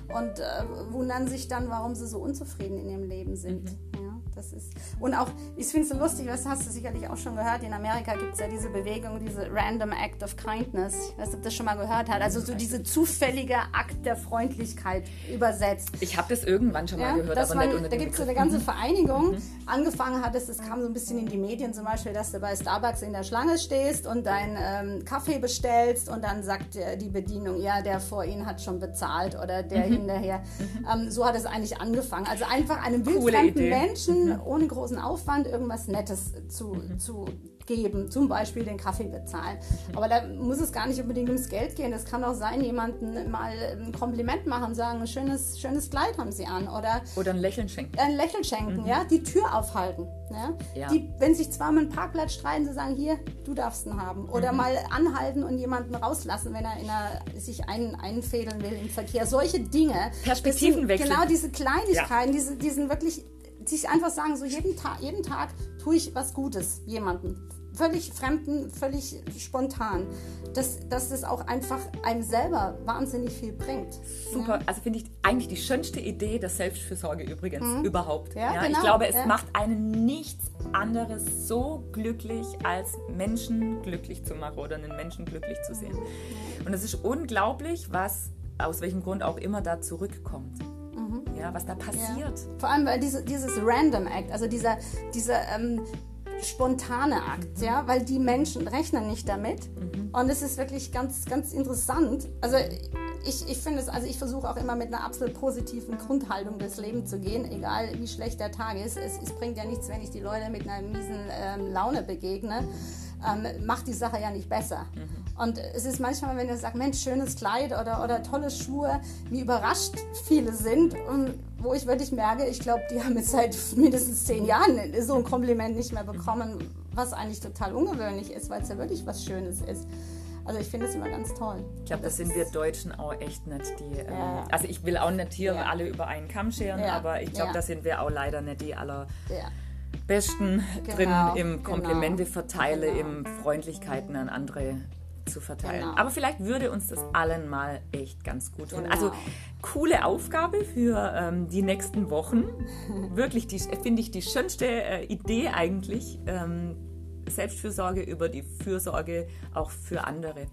und äh, wundern sich dann, warum sie so unzufrieden in ihrem Leben sind. Mhm. Das ist, und auch, ich finde es so lustig, das hast du sicherlich auch schon gehört, in Amerika gibt es ja diese Bewegung, diese Random Act of Kindness. Ich weiß nicht, ob das schon mal gehört hat. Also so diese zufällige Akt der Freundlichkeit übersetzt. Ich habe das irgendwann schon mal ja, gehört, aber man, nicht Da gibt es so eine ganze mhm. Vereinigung. Mhm. Angefangen hat es, das kam so ein bisschen in die Medien zum Beispiel, dass du bei Starbucks in der Schlange stehst und deinen ähm, Kaffee bestellst und dann sagt äh, die Bedienung, ja, der vor Ihnen hat schon bezahlt oder der mhm. hinterher. Mhm. Ähm, so hat es eigentlich angefangen. Also einfach einem wildfremden Menschen ohne, ohne großen Aufwand irgendwas Nettes zu, zu geben, zum Beispiel den Kaffee bezahlen. Aber da muss es gar nicht unbedingt ums Geld gehen. Es kann auch sein, jemanden mal ein Kompliment machen, sagen, ein schönes, schönes Kleid haben sie an. Oder, Oder ein Lächeln schenken. Ein Lächeln schenken, ja. Die Tür aufhalten. Ja? Ja. Die, wenn sich zwar mit dem Parkplatz streiten, sie sagen, hier, du darfst ihn haben. Oder mal anhalten und jemanden rauslassen, wenn er, in einer, sich ein, einfädeln will im Verkehr. Solche Dinge. Perspektivenwechsel. Genau diese Kleinigkeiten, diese, diesen wirklich sich einfach sagen, so jeden Tag, jeden Tag tue ich was Gutes jemandem. Völlig Fremden, völlig spontan. Dass, dass das auch einfach einem selber wahnsinnig viel bringt. Super, also finde ich eigentlich die schönste Idee der Selbstfürsorge übrigens überhaupt. Mhm. Ja, Ich genau, glaube, es ja. macht einen nichts anderes so glücklich, als Menschen glücklich zu machen oder einen Menschen glücklich zu sehen. Mhm. Und es ist unglaublich, was aus welchem Grund auch immer da zurückkommt. Mhm. Ja, was da passiert. Vor allem weil diese, dieses Random Act, also dieser, dieser ähm, spontane Akt, ja, weil die Menschen rechnen nicht damit. Und es ist wirklich ganz, ganz interessant. Also ich, ich finde es, also ich versuche auch immer mit einer absolut positiven Grundhaltung durchs Leben zu gehen, egal wie schlecht der Tag ist. Es, es bringt ja nichts, wenn ich die Leute mit einer miesen ähm, Laune begegne. Ähm, macht die Sache ja nicht besser. Und es ist manchmal, wenn ihr sagt, Mensch, schönes Kleid oder, oder tolle Schuhe, wie überrascht viele sind. Und wo ich wirklich merke, ich glaube, die haben jetzt seit mindestens zehn Jahren so ein Kompliment nicht mehr bekommen, was eigentlich total ungewöhnlich ist, weil es ja wirklich was Schönes ist. Also ich finde es immer ganz toll. Ich glaube, das sind wir Deutschen auch echt nicht die. Ähm, Ja. Also ich will auch nicht Tiere Ja. alle über einen Kamm scheren, Ja. aber ich glaube, Ja. da sind wir auch leider nicht die aller. Besten Genau, drin im genau. Komplimente verteile, Genau. im Freundlichkeiten an andere zu verteilen. Genau. Aber vielleicht würde uns das allen mal echt ganz gut tun. Genau. Also coole Aufgabe für ähm, die nächsten Wochen. Wirklich, finde ich die schönste äh, Idee eigentlich. Ähm, Selbstfürsorge über die Fürsorge auch für andere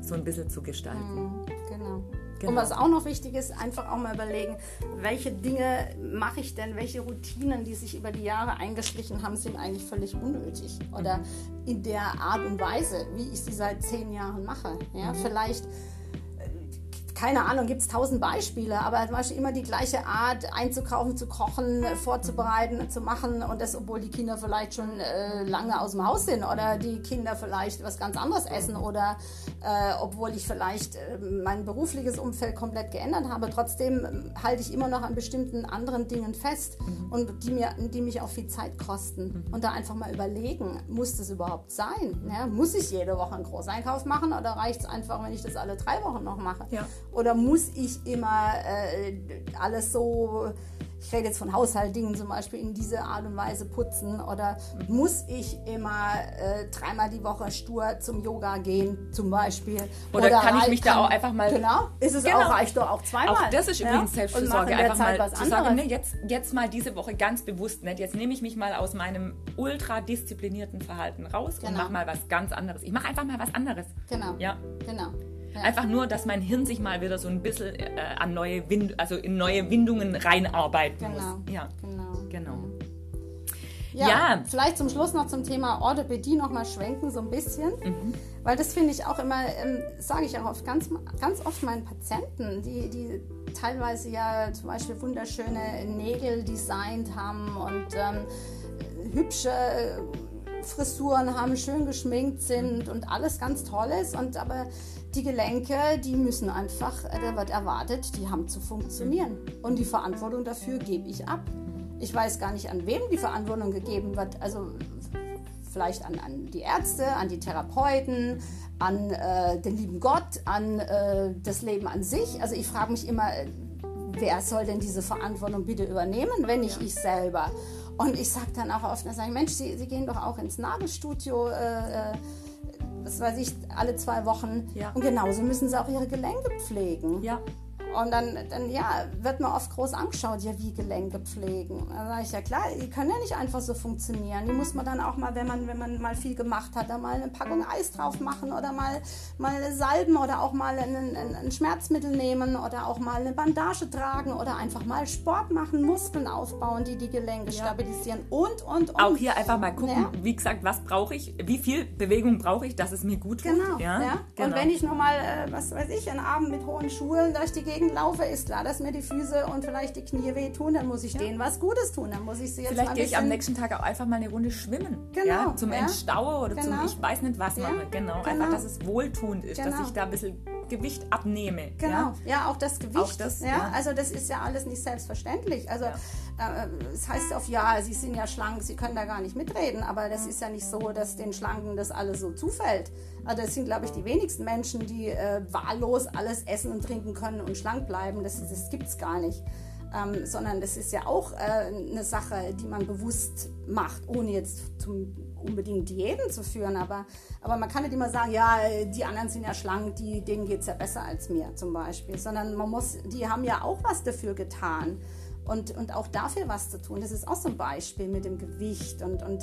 so ein bisschen zu gestalten. Genau. Genau. Und was auch noch wichtig ist, einfach auch mal überlegen, welche Dinge mache ich denn, welche Routinen, die sich über die Jahre eingeschlichen haben, sind eigentlich völlig unnötig. Oder Mhm. in der Art und Weise, wie ich sie seit zehn Jahren mache. Ja, Mhm. vielleicht keine Ahnung, gibt es tausend Beispiele, aber zum Beispiel immer die gleiche Art einzukaufen, zu kochen, vorzubereiten, zu machen und das, obwohl die Kinder vielleicht schon äh, lange aus dem Haus sind oder die Kinder vielleicht was ganz anderes essen oder äh, obwohl ich vielleicht äh, mein berufliches Umfeld komplett geändert habe, trotzdem ähm, halte ich immer noch an bestimmten anderen Dingen fest und die, mir, die mich auch viel Zeit kosten. Und da einfach mal überlegen, muss das überhaupt sein? Ja, muss ich jede Woche einen Großeinkauf machen oder reicht es einfach, wenn ich das alle drei Wochen noch mache? Ja. Oder muss ich immer äh, alles so, ich rede jetzt von Haushaltdingen zum Beispiel, in diese Art und Weise putzen? Oder muss ich immer äh, dreimal die Woche stur zum Yoga gehen, zum Beispiel? Oder kann ich rei- mich da auch einfach mal- Genau, ist es Genau. auch, reicht doch auch zweimal. Auch das ist ja? übrigens Und in der Einfach Zeit mal was zu sagen, anderes. ne, jetzt, jetzt mal diese Woche ganz bewusst nicht. Jetzt nehme ich mich mal aus meinem ultra disziplinierten Verhalten raus und Genau. mache mal was ganz anderes. Ich mache einfach mal was anderes. Genau. Ja. Genau. Ja. Einfach nur, dass mein Hirn sich mal wieder so ein bisschen äh, an neue Wind, also in neue Windungen reinarbeiten Genau. muss. Ja, Genau. genau. Ja, Ja. vielleicht zum Schluss noch zum Thema Orthopädie noch mal schwenken, so ein bisschen. Weil das finde ich auch immer, ähm, sage ich auch oft, ganz, ganz oft meinen Patienten, die, die teilweise ja zum Beispiel wunderschöne Nägel designt haben und ähm, hübsche äh, Frisuren haben, schön geschminkt sind und alles ganz Tolles. Und aber die Gelenke, die müssen einfach, äh, da wird erwartet, die haben zu funktionieren. Und die Verantwortung dafür gebe ich ab. Ich weiß gar nicht, an wem die Verantwortung gegeben wird. Also vielleicht an, an die Ärzte, an die Therapeuten, an äh, den lieben Gott, an äh, das Leben an sich. Also ich frage mich immer, äh, wer soll denn diese Verantwortung bitte übernehmen, wenn nicht ich selber? Und ich sage dann auch oft, dann sage ich, Mensch, Sie, Sie gehen doch auch ins Nagelstudio, äh, äh, was weiß ich, alle zwei Wochen. Ja. Und genauso müssen Sie auch Ihre Gelenke pflegen. Ja. Und dann, dann ja, wird mir oft groß angeschaut, ja, wie Gelenke pflegen. Da sage ich, ja klar, die können ja nicht einfach so funktionieren. Die muss man dann auch mal, wenn man, wenn man mal viel gemacht hat, da mal eine Packung Eis drauf machen oder mal, mal salben oder auch mal ein, ein, ein Schmerzmittel nehmen oder auch mal eine Bandage tragen oder einfach mal Sport machen, Muskeln aufbauen, die die Gelenke stabilisieren und, und, und. Auch hier einfach mal gucken, Ja. wie gesagt, was brauche ich, wie viel Bewegung brauche ich, dass es mir gut tut. Genau, ja, ja. genau. Und wenn ich nochmal, äh, was weiß ich, einen Abend mit hohen Schuhen durch die Gegend Gegend laufe, ist klar, dass mir die Füße und vielleicht die Knie wehtun. Dann muss ich ja. denen was Gutes tun. Dann muss ich sie jetzt Vielleicht gehe ich am nächsten Tag auch einfach mal eine Runde schwimmen. Genau. Ja, zum ja. Entstaue oder genau. zum ich weiß nicht was machen. Genau. genau. Einfach, dass es wohltuend ist, genau. dass ich da ein bisschen Gewicht abnehme. Genau, ja, ja auch das Gewicht. Auch das, ja, ja, Also das ist ja alles nicht selbstverständlich. Also ja. Äh, es heißt oft, ja, sie sind ja schlank, sie können da gar nicht mitreden, aber das ist ja nicht so, dass den Schlanken das alles so zufällt. Also das sind, glaube ich, die wenigsten Menschen, die äh, wahllos alles essen und trinken können und schlank bleiben. Das, das gibt es gar nicht. Ähm, sondern das ist ja auch äh, eine Sache, die man bewusst macht, ohne jetzt zum unbedingt Diäten zu führen, aber, aber man kann nicht immer sagen, ja, die anderen sind ja schlank, die, denen geht es ja besser als mir zum Beispiel, sondern man muss, die haben ja auch was dafür getan und, und auch dafür was zu tun. Das ist auch so ein Beispiel mit dem Gewicht und, und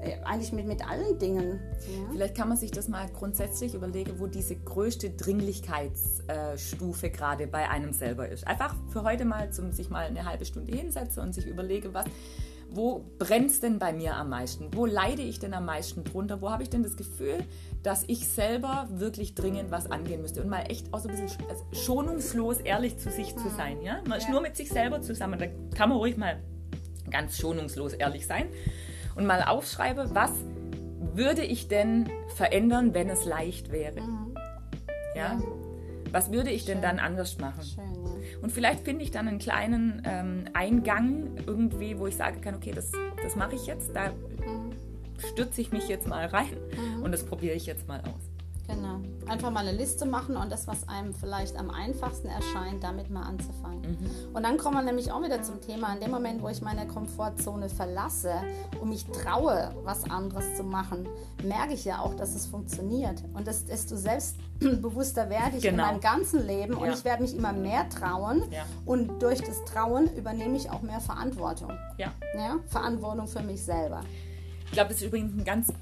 äh, eigentlich mit, mit allen Dingen. Ja. Vielleicht kann man sich das mal grundsätzlich überlegen, wo diese größte Dringlichkeitsstufe gerade bei einem selber ist. Einfach für heute mal zum sich mal eine halbe Stunde hinsetzen und sich überlege, was wo brennt es denn bei mir am meisten? Wo leide ich denn am meisten drunter? Wo habe ich denn das Gefühl, dass ich selber wirklich dringend was angehen müsste? Und mal echt auch so ein bisschen also schonungslos ehrlich zu sich zu sein. Ja? Man ist nur mit sich selber zusammen. Da kann man ruhig mal ganz schonungslos ehrlich sein und mal aufschreibe, was würde ich denn verändern, wenn es leicht wäre? Mhm. Ja? Was würde ich Schön. denn dann anders machen? Schön. Und vielleicht finde ich dann einen kleinen ähm, Eingang irgendwie, wo ich sagen kann, okay, das, das mache ich jetzt, da mhm. stürze ich mich jetzt mal rein mhm. und das probiere ich jetzt mal aus. Genau. Einfach mal eine Liste machen und das, was einem vielleicht am einfachsten erscheint, damit mal anzufangen. Mhm. Und dann kommen wir nämlich auch wieder zum Thema, in dem Moment, wo ich meine Komfortzone verlasse und mich traue, was anderes zu machen, merke ich ja auch, dass es funktioniert. Und das, desto selbstbewusster werde ich genau. in meinem ganzen Leben und ja. ich werde mich immer mehr trauen. Ja. Und durch das Trauen übernehme ich auch mehr Verantwortung. Ja. ja? Verantwortung für mich selber. Ich glaube, das ist übrigens ein ganz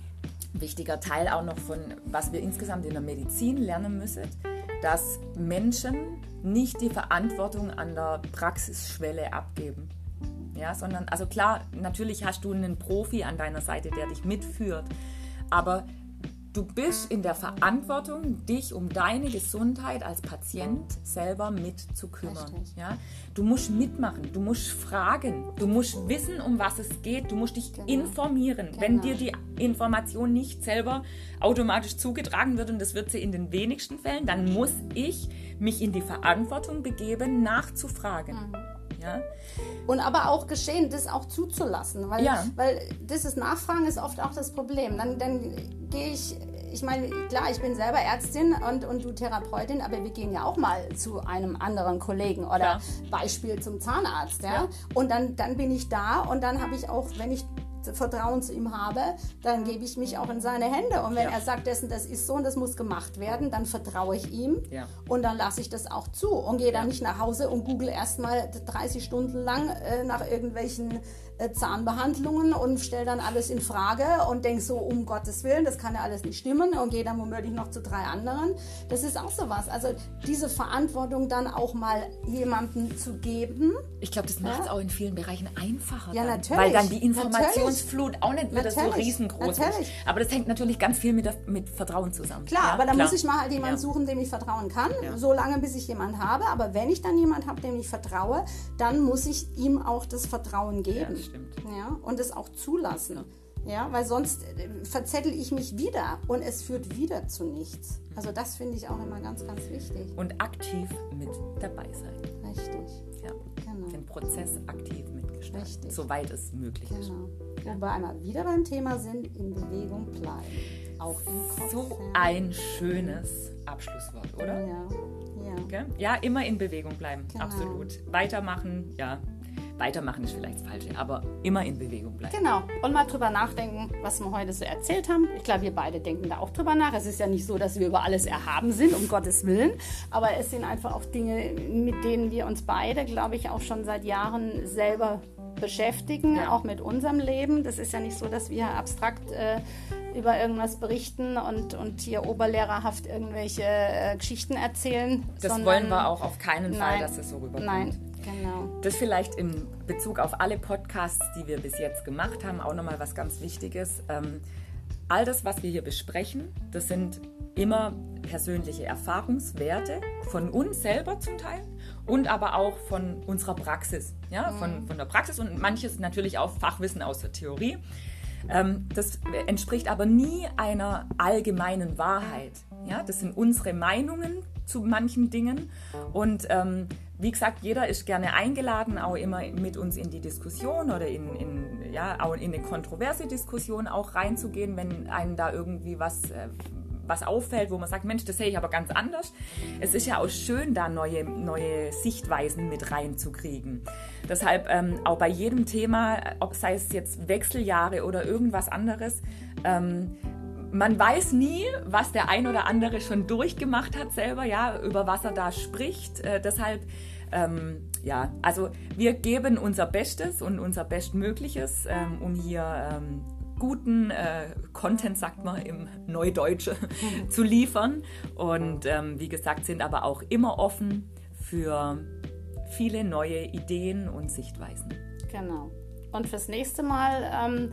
wichtiger Teil auch noch von, was wir insgesamt in der Medizin lernen müssen, dass Menschen nicht die Verantwortung an der Praxisschwelle abgeben. Ja, sondern, also klar, natürlich hast du einen Profi an deiner Seite, der dich mitführt, aber Du bist in der Verantwortung, dich um deine Gesundheit als Patient selber mitzukümmern. Ja? Du musst mitmachen, du musst fragen, du musst wissen, um was es geht, du musst dich genau. informieren. Genau. Wenn dir die Information nicht selber automatisch zugetragen wird, und das wird sie in den wenigsten Fällen, dann muss ich mich in die Verantwortung begeben, nachzufragen. Mhm. Ja? Und aber auch geschehen, das auch zuzulassen. Weil, ja. weil dieses Nachfragen ist oft auch das Problem. Dann, dann gehe ich, ich meine, klar, ich bin selber Ärztin und, und du Therapeutin, aber wir gehen ja auch mal zu einem anderen Kollegen oder ja. Beispiel zum Zahnarzt. Ja? ja? Und dann, dann bin ich da und dann habe ich auch, wenn ich Vertrauen zu ihm habe, dann gebe ich mich auch in seine Hände. Und wenn ja. er sagt, dessen, das ist so und das muss gemacht werden, dann vertraue ich ihm ja. und dann lasse ich das auch zu und gehe dann nicht nach Hause und google erstmal 30 Stunden lang äh, nach irgendwelchen Zahnbehandlungen und stelle dann alles in Frage und denke so, um Gottes Willen, das kann ja alles nicht stimmen und gehe dann womöglich noch zu drei anderen. Das ist auch sowas. Also diese Verantwortung dann auch mal jemandem zu geben. Ich glaube, das macht es ja. auch in vielen Bereichen einfacher. Ja, dann, natürlich. Weil dann die Informationsflut natürlich. auch nicht natürlich. so riesengroß natürlich. ist. Aber das hängt natürlich ganz viel mit, der, mit Vertrauen zusammen. Klar, ja? aber da muss ich mal halt jemanden ja. suchen, dem ich vertrauen kann, so lange bis ich jemanden habe. Aber wenn ich dann jemanden habe, dem ich vertraue, dann muss ich ihm auch das Vertrauen geben stimmt. Ja, und es auch zulassen. Ja, weil sonst äh, verzettel ich mich wieder und es führt wieder zu nichts. Also das finde ich auch immer ganz, ganz wichtig. Und aktiv mit dabei sein. Richtig. Ja. Genau. Den Prozess aktiv mitgestalten, Richtig. soweit es möglich genau. ist. Ja. Wo wir einmal wieder beim Thema sind, in Bewegung bleiben. Auch im Kopf. So ein schönes Abschlusswort, oder? Ja. Ja. ja, immer in Bewegung bleiben. Genau. Absolut. Weitermachen, ja, Weitermachen ist vielleicht das Falsche, aber immer in Bewegung bleiben. Genau. Und mal drüber nachdenken, was wir heute so erzählt haben. Ich glaube, wir beide denken da auch drüber nach. Es ist ja nicht so, dass wir über alles erhaben sind, um Gottes Willen. Aber es sind einfach auch Dinge, mit denen wir uns beide, glaube ich, auch schon seit Jahren selber beschäftigen, ja. auch mit unserem Leben. Das ist ja nicht so, dass wir abstrakt äh, über irgendwas berichten und, und hier oberlehrerhaft irgendwelche äh, Geschichten erzählen. Das wollen wir auch auf keinen Fall, nein, dass es so rüberkommt. Nein, Genau. Das vielleicht in Bezug auf alle Podcasts, die wir bis jetzt gemacht haben, auch nochmal was ganz Wichtiges. Ähm, all das, was wir hier besprechen, das sind immer persönliche Erfahrungswerte von uns selber zum Teil und aber auch von unserer Praxis. Ja, von, von der Praxis und manches natürlich auch Fachwissen aus der Theorie. Ähm, das entspricht aber nie einer allgemeinen Wahrheit. Ja, das sind unsere Meinungen zu manchen Dingen und ähm, wie gesagt, jeder ist gerne eingeladen, auch immer mit uns in die Diskussion oder in, in, ja, auch in eine kontroverse Diskussion auch reinzugehen, wenn einem da irgendwie was, äh, was auffällt, wo man sagt, Mensch, das sehe ich aber ganz anders. Es ist ja auch schön, da neue, neue Sichtweisen mit reinzukriegen. Deshalb ähm, auch bei jedem Thema, ob sei es jetzt Wechseljahre oder irgendwas anderes, ähm, man weiß nie, was der ein oder andere schon durchgemacht hat selber, ja, über was er da spricht. Äh, deshalb, ähm, ja, also wir geben unser Bestes und unser Bestmögliches, ähm, um hier ähm, guten äh, Content, sagt man im Neudeutsch, zu liefern. Und ähm, wie gesagt, sind aber auch immer offen für viele neue Ideen und Sichtweisen. Genau. Und fürs nächste Mal ähm,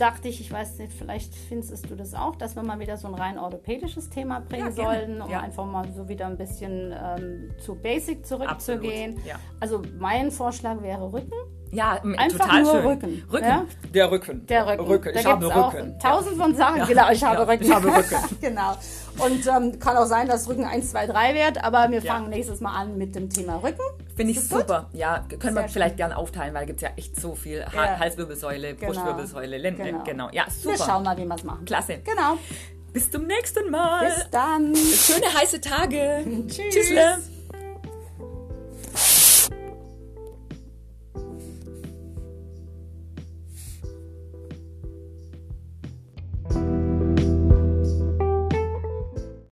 dachte ich, ich weiß nicht, vielleicht findest du das auch, dass wir mal wieder so ein rein orthopädisches Thema bringen Ja, sollen, um Ja. einfach mal so wieder ein bisschen ähm, zu Basic zurückzugehen. Ja. Also mein Vorschlag wäre Rücken. Ja, Einfach total nur schön. Rücken, Rücken. ja? Der Rücken. Der Rücken. Ich da habe gibt's auch Rücken. tausend von Sachen. Genau, ich habe Ja, Rücken. ich habe Rücken. genau. Und ähm, kann auch sein, dass Rücken 1, 2, 3 wird, aber wir Ja. fangen nächstes Mal an mit dem Thema Rücken. Finde ich das gut? super. Ja, können wir Sehr vielleicht gern aufteilen, weil gibt es ja echt so viel. Ha Ja. Halswirbelsäule, Genau. Brustwirbelsäule, Lenden. Genau. Genau. Ja, Wir super. schauen mal, wie wir es machen. Klasse. Genau. Bis zum nächsten Mal. Bis dann. Schöne heiße Tage. Tschüss. Tschüssle.